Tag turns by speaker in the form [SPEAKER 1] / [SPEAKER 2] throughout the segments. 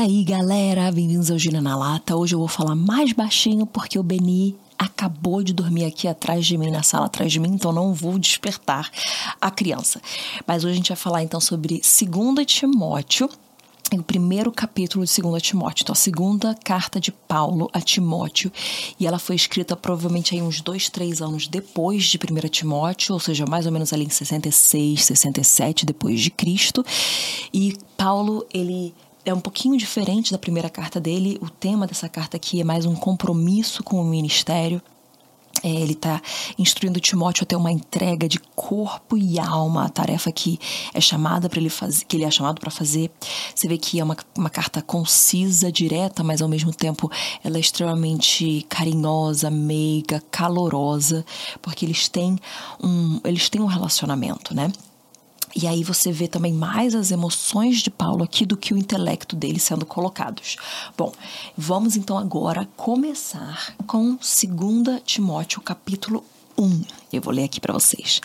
[SPEAKER 1] aí, galera? Bem-vindos ao Gina na Lata. Hoje eu vou falar mais baixinho porque o Beni acabou de dormir aqui atrás de mim, na sala atrás de mim, então não vou despertar a criança. Mas hoje a gente vai falar então sobre 2 Timóteo, o primeiro capítulo de 2 Timóteo, então a segunda carta de Paulo a Timóteo, e ela foi escrita provavelmente aí uns dois, três anos depois de 1 Timóteo, ou seja, mais ou menos ali em 66, 67 depois de Cristo, e Paulo, ele é um pouquinho diferente da primeira carta dele. O tema dessa carta aqui é mais um compromisso com o ministério. É, ele está instruindo Timóteo a ter uma entrega de corpo e alma, a tarefa que é chamada para ele fazer, que ele é chamado para fazer. Você vê que é uma, uma carta concisa, direta, mas ao mesmo tempo ela é extremamente carinhosa, meiga, calorosa, porque eles têm um, eles têm um relacionamento, né? E aí você vê também mais as emoções de Paulo aqui do que o intelecto dele sendo colocados. Bom, vamos então agora começar com 2 Timóteo capítulo 1. Eu vou ler aqui para vocês.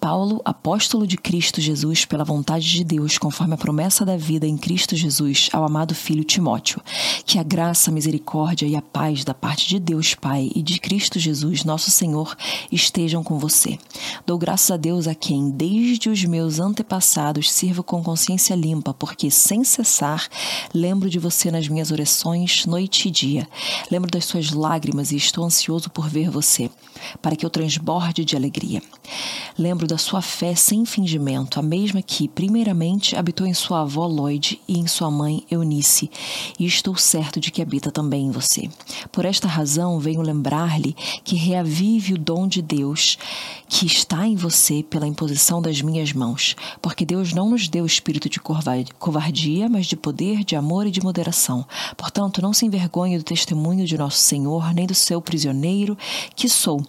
[SPEAKER 1] Paulo, apóstolo de Cristo Jesus, pela vontade de Deus, conforme a promessa da vida em Cristo Jesus, ao amado filho Timóteo, que a graça, a misericórdia e a paz da parte de Deus Pai e de Cristo Jesus, nosso Senhor, estejam com você. Dou graças a Deus a quem, desde os meus antepassados, sirvo com consciência limpa, porque sem cessar lembro de você nas minhas orações, noite e dia. Lembro das suas lágrimas e estou ansioso por ver você, para que eu transborde de alegria. Lembro da sua fé sem fingimento, a mesma que, primeiramente, habitou em sua avó Lloyd e em sua mãe Eunice, e estou certo de que habita também em você. Por esta razão, venho lembrar-lhe que reavive o dom de Deus que está em você pela imposição das minhas mãos, porque Deus não nos deu espírito de covardia, mas de poder, de amor e de moderação. Portanto, não se envergonhe do testemunho de nosso Senhor, nem do seu prisioneiro que sou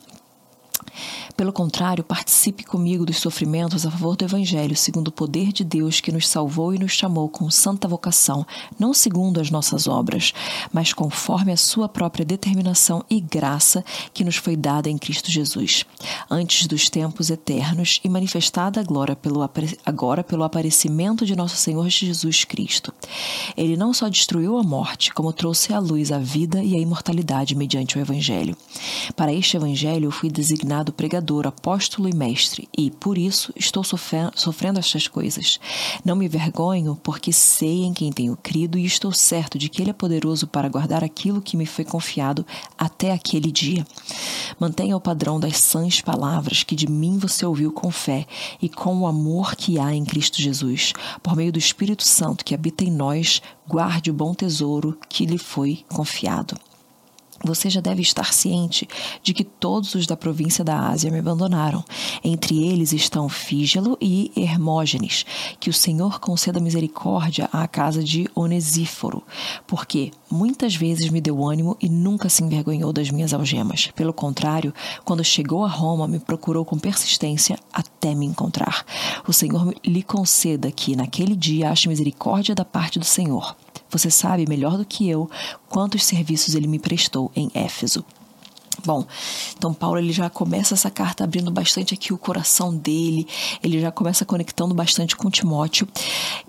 [SPEAKER 1] pelo contrário, participe comigo dos sofrimentos a favor do Evangelho, segundo o poder de Deus que nos salvou e nos chamou com santa vocação, não segundo as nossas obras, mas conforme a sua própria determinação e graça que nos foi dada em Cristo Jesus, antes dos tempos eternos e manifestada agora pelo, agora pelo aparecimento de nosso Senhor Jesus Cristo. Ele não só destruiu a morte, como trouxe à luz a vida e a imortalidade mediante o Evangelho. Para este Evangelho eu fui designado pregador pregador, apóstolo e mestre, e por isso estou sofrendo estas coisas. Não me vergonho, porque sei em quem tenho crido e estou certo de que Ele é poderoso para guardar aquilo que me foi confiado até aquele dia. Mantenha o padrão das sãs palavras que de mim você ouviu com fé e com o amor que há em Cristo Jesus. Por meio do Espírito Santo que habita em nós, guarde o bom tesouro que lhe foi confiado. Você já deve estar ciente de que todos os da província da Ásia me abandonaram. Entre eles estão Fígelo e Hermógenes. Que o Senhor conceda misericórdia à casa de Onesíforo, porque muitas vezes me deu ânimo e nunca se envergonhou das minhas algemas. Pelo contrário, quando chegou a Roma, me procurou com persistência até me encontrar. O Senhor lhe conceda que naquele dia ache misericórdia da parte do Senhor você sabe melhor do que eu quantos serviços ele me prestou em Éfeso. Bom, então Paulo ele já começa essa carta abrindo bastante aqui o coração dele, ele já começa conectando bastante com Timóteo.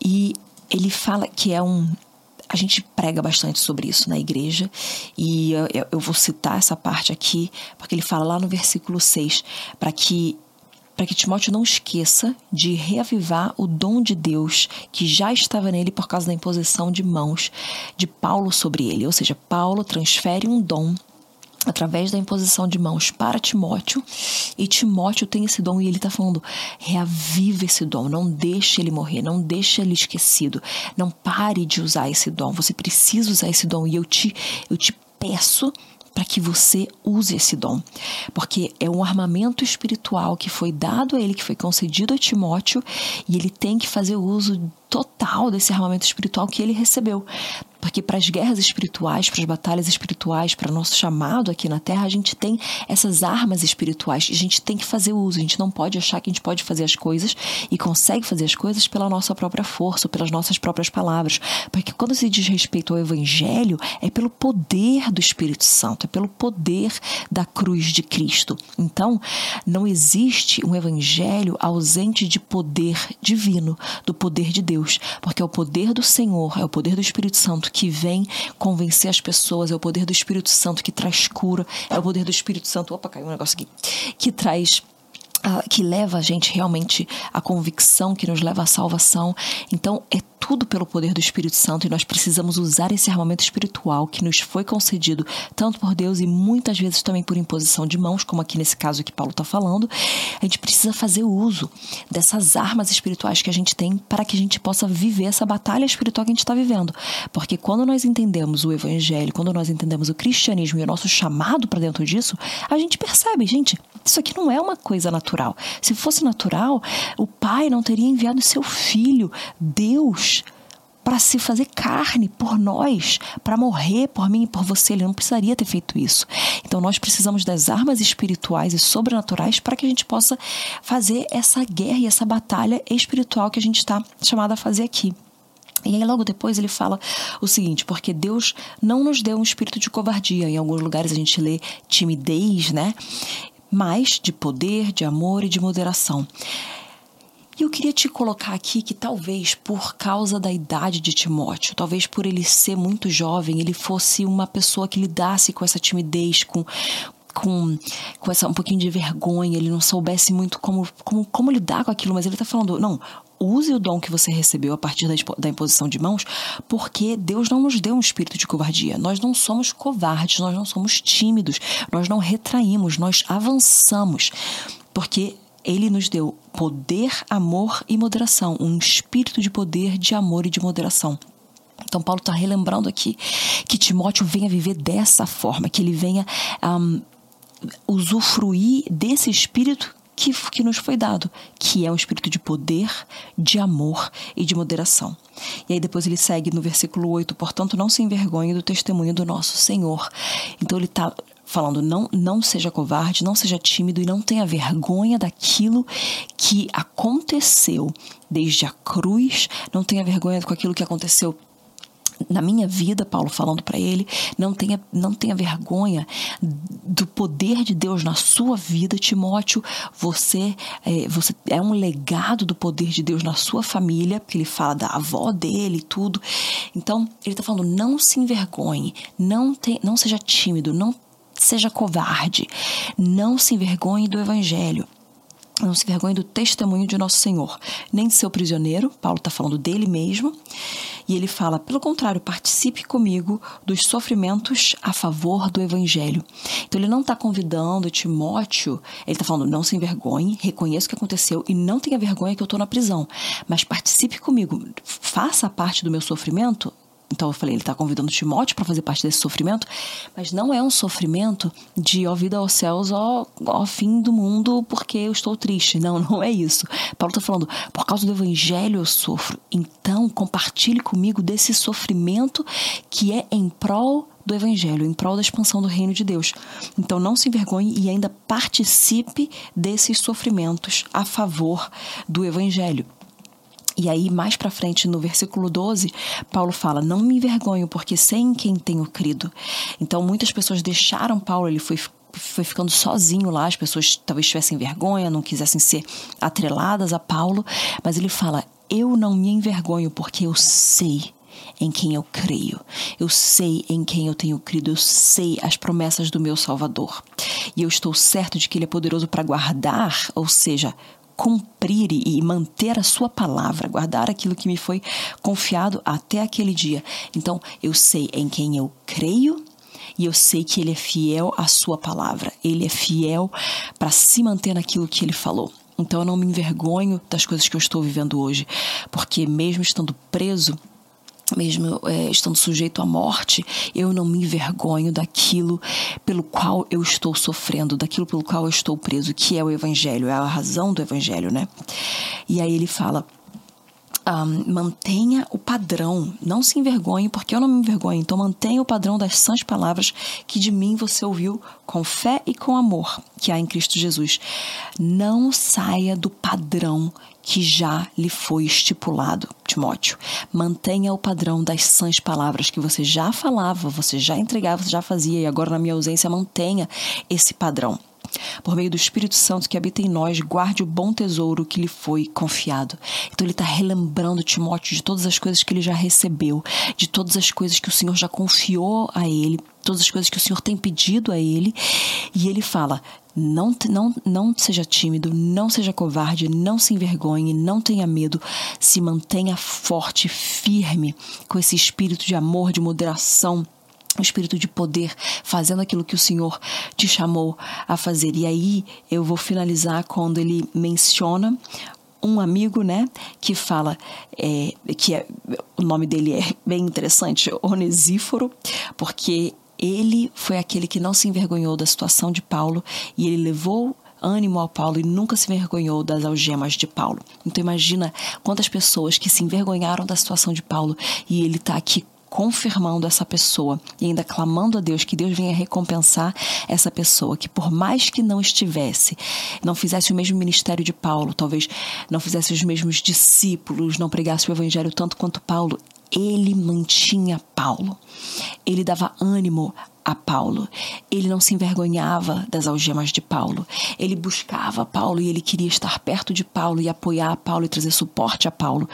[SPEAKER 1] E ele fala que é um a gente prega bastante sobre isso na igreja. E eu, eu vou citar essa parte aqui, porque ele fala lá no versículo 6 para que para que Timóteo não esqueça de reavivar o dom de Deus que já estava nele por causa da imposição de mãos de Paulo sobre ele. Ou seja, Paulo transfere um dom através da imposição de mãos para Timóteo, e Timóteo tem esse dom e ele está falando: reaviva esse dom, não deixe ele morrer, não deixe ele esquecido, não pare de usar esse dom. Você precisa usar esse dom e eu te, eu te peço para que você use esse dom, porque é um armamento espiritual que foi dado a ele, que foi concedido a Timóteo, e ele tem que fazer uso total desse armamento espiritual que ele recebeu. Porque para as guerras espirituais, para as batalhas espirituais, para o nosso chamado aqui na Terra, a gente tem essas armas espirituais a gente tem que fazer uso. A gente não pode achar que a gente pode fazer as coisas e consegue fazer as coisas pela nossa própria força, pelas nossas próprias palavras. Porque quando se diz respeito ao Evangelho, é pelo poder do Espírito Santo, é pelo poder da cruz de Cristo. Então, não existe um Evangelho ausente de poder divino, do poder de Deus, porque é o poder do Senhor, é o poder do Espírito Santo que vem convencer as pessoas, é o poder do Espírito Santo que traz cura, é o poder do Espírito Santo. Opa, caiu um negócio aqui. Que traz uh, que leva a gente realmente à convicção, que nos leva à salvação. Então, é tudo pelo poder do Espírito Santo e nós precisamos usar esse armamento espiritual que nos foi concedido tanto por Deus e muitas vezes também por imposição de mãos, como aqui nesse caso que Paulo está falando. A gente precisa fazer uso dessas armas espirituais que a gente tem para que a gente possa viver essa batalha espiritual que a gente está vivendo. Porque quando nós entendemos o Evangelho, quando nós entendemos o cristianismo e o nosso chamado para dentro disso, a gente percebe, gente, isso aqui não é uma coisa natural. Se fosse natural, o Pai não teria enviado seu Filho, Deus, para se fazer carne por nós, para morrer por mim e por você. Ele não precisaria ter feito isso. Então nós precisamos das armas espirituais e sobrenaturais para que a gente possa fazer essa guerra e essa batalha espiritual que a gente está chamado a fazer aqui. E aí, logo depois, ele fala o seguinte: porque Deus não nos deu um espírito de covardia. Em alguns lugares a gente lê timidez, né? Mas de poder, de amor e de moderação. E eu queria te colocar aqui que talvez por causa da idade de Timóteo, talvez por ele ser muito jovem, ele fosse uma pessoa que lidasse com essa timidez, com, com, com essa um pouquinho de vergonha, ele não soubesse muito como, como, como lidar com aquilo, mas ele está falando, não, use o dom que você recebeu a partir da, da imposição de mãos, porque Deus não nos deu um espírito de covardia. Nós não somos covardes, nós não somos tímidos, nós não retraímos, nós avançamos. Porque ele nos deu poder, amor e moderação, um espírito de poder, de amor e de moderação. Então, Paulo está relembrando aqui que Timóteo venha viver dessa forma, que ele venha um, usufruir desse espírito que, que nos foi dado, que é um espírito de poder, de amor e de moderação. E aí depois ele segue no versículo 8, portanto, não se envergonhe do testemunho do nosso Senhor. Então ele está falando não não seja covarde, não seja tímido e não tenha vergonha daquilo que aconteceu desde a cruz, não tenha vergonha com aquilo que aconteceu na minha vida, Paulo falando para ele, não tenha, não tenha vergonha do poder de Deus na sua vida, Timóteo. Você é, você é um legado do poder de Deus na sua família, porque ele fala da avó dele e tudo. Então, ele está falando: não se envergonhe, não, tem, não seja tímido, não seja covarde, não se envergonhe do evangelho. Não se envergonhe do testemunho de nosso Senhor, nem de seu prisioneiro, Paulo está falando dele mesmo, e ele fala, pelo contrário, participe comigo dos sofrimentos a favor do Evangelho. Então ele não está convidando Timóteo, ele está falando, não se envergonhe, reconheça o que aconteceu e não tenha vergonha que eu estou na prisão, mas participe comigo, faça parte do meu sofrimento então eu falei, ele está convidando Timóteo para fazer parte desse sofrimento, mas não é um sofrimento de ó vida aos céus, ó, ó fim do mundo, porque eu estou triste. Não, não é isso. Paulo está falando, por causa do evangelho eu sofro. Então compartilhe comigo desse sofrimento que é em prol do Evangelho, em prol da expansão do reino de Deus. Então não se envergonhe e ainda participe desses sofrimentos a favor do Evangelho. E aí, mais para frente, no versículo 12, Paulo fala: Não me envergonho, porque sei em quem tenho crido. Então, muitas pessoas deixaram Paulo, ele foi foi ficando sozinho lá, as pessoas talvez tivessem vergonha, não quisessem ser atreladas a Paulo, mas ele fala: Eu não me envergonho, porque eu sei em quem eu creio. Eu sei em quem eu tenho crido, eu sei as promessas do meu Salvador. E eu estou certo de que ele é poderoso para guardar, ou seja, cumprir e manter a sua palavra, guardar aquilo que me foi confiado até aquele dia. Então, eu sei em quem eu creio e eu sei que ele é fiel à sua palavra. Ele é fiel para se manter naquilo que ele falou. Então eu não me envergonho das coisas que eu estou vivendo hoje, porque mesmo estando preso, mesmo é, estando sujeito à morte, eu não me envergonho daquilo pelo qual eu estou sofrendo, daquilo pelo qual eu estou preso, que é o Evangelho, é a razão do Evangelho, né? E aí ele fala. Um, mantenha o padrão, não se envergonhe, porque eu não me envergonho. Então, mantenha o padrão das sãs palavras que de mim você ouviu com fé e com amor que há em Cristo Jesus. Não saia do padrão que já lhe foi estipulado, Timóteo. Mantenha o padrão das sãs palavras que você já falava, você já entregava, você já fazia, e agora na minha ausência mantenha esse padrão. por meio do Espírito Santo que habita em nós, guarde o bom tesouro que lhe foi confiado. Então ele está relembrando Timóteo de todas as coisas que ele já recebeu, de todas as coisas que o Senhor já confiou a ele, todas as coisas que o Senhor tem pedido a ele. E ele fala: não, não, não seja tímido, não seja covarde, não se envergonhe, não tenha medo, se mantenha forte, firme, com esse espírito de amor, de moderação o espírito de poder, fazendo aquilo que o Senhor te chamou a fazer. E aí eu vou finalizar quando ele menciona um amigo, né, que fala é, que é, o nome dele é bem interessante, Onesíforo, porque ele foi aquele que não se envergonhou da situação de Paulo e ele levou ânimo ao Paulo e nunca se envergonhou das algemas de Paulo. Então imagina quantas pessoas que se envergonharam da situação de Paulo e ele está aqui confirmando essa pessoa e ainda clamando a Deus que Deus venha recompensar essa pessoa, que por mais que não estivesse, não fizesse o mesmo ministério de Paulo, talvez não fizesse os mesmos discípulos, não pregasse o evangelho tanto quanto Paulo, ele mantinha Paulo. Ele dava ânimo a Paulo. Ele não se envergonhava das algemas de Paulo. Ele buscava Paulo e ele queria estar perto de Paulo e apoiar Paulo e trazer suporte a Paulo.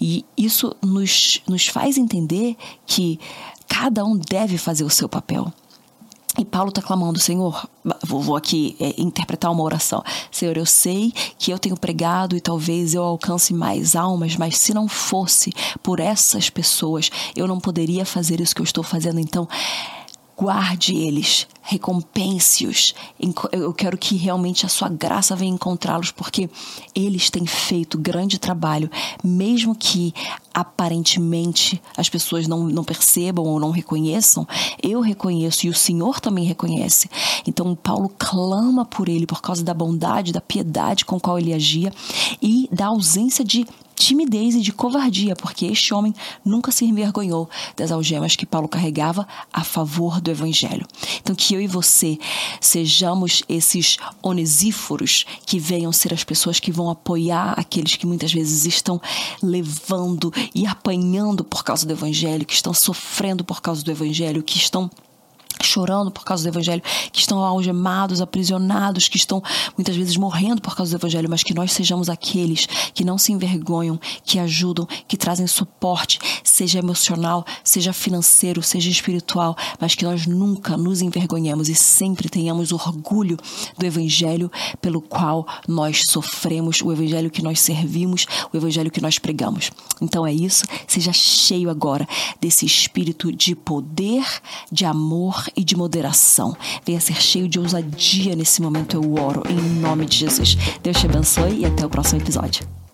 [SPEAKER 1] E isso nos, nos faz entender que cada um deve fazer o seu papel. E Paulo está clamando, Senhor, vou, vou aqui é, interpretar uma oração. Senhor, eu sei que eu tenho pregado e talvez eu alcance mais almas, mas se não fosse por essas pessoas, eu não poderia fazer isso que eu estou fazendo. Então, guarde eles, recompense-os. Eu quero que realmente a sua graça venha encontrá-los, porque eles têm feito grande trabalho, mesmo que aparentemente as pessoas não, não percebam ou não reconheçam, eu reconheço e o Senhor também reconhece. Então, Paulo clama por ele por causa da bondade, da piedade com qual ele agia e da ausência de timidez e de covardia, porque este homem nunca se envergonhou das algemas que Paulo carregava a favor do evangelho. Então, que eu e você sejamos esses onesíforos que venham ser as pessoas que vão apoiar aqueles que muitas vezes estão levando e apanhando por causa do evangelho, que estão sofrendo por causa do evangelho, que estão chorando por causa do evangelho, que estão algemados, aprisionados, que estão muitas vezes morrendo por causa do evangelho, mas que nós sejamos aqueles que não se envergonham, que ajudam, que trazem suporte, seja emocional, seja financeiro, seja espiritual, mas que nós nunca nos envergonhemos e sempre tenhamos orgulho do evangelho pelo qual nós sofremos, o evangelho que nós servimos, o evangelho que nós pregamos. Então é isso, seja cheio agora desse espírito de poder, de amor e de moderação. Venha ser cheio de ousadia nesse momento, eu oro, em nome de Jesus. Deus te abençoe e até o próximo episódio.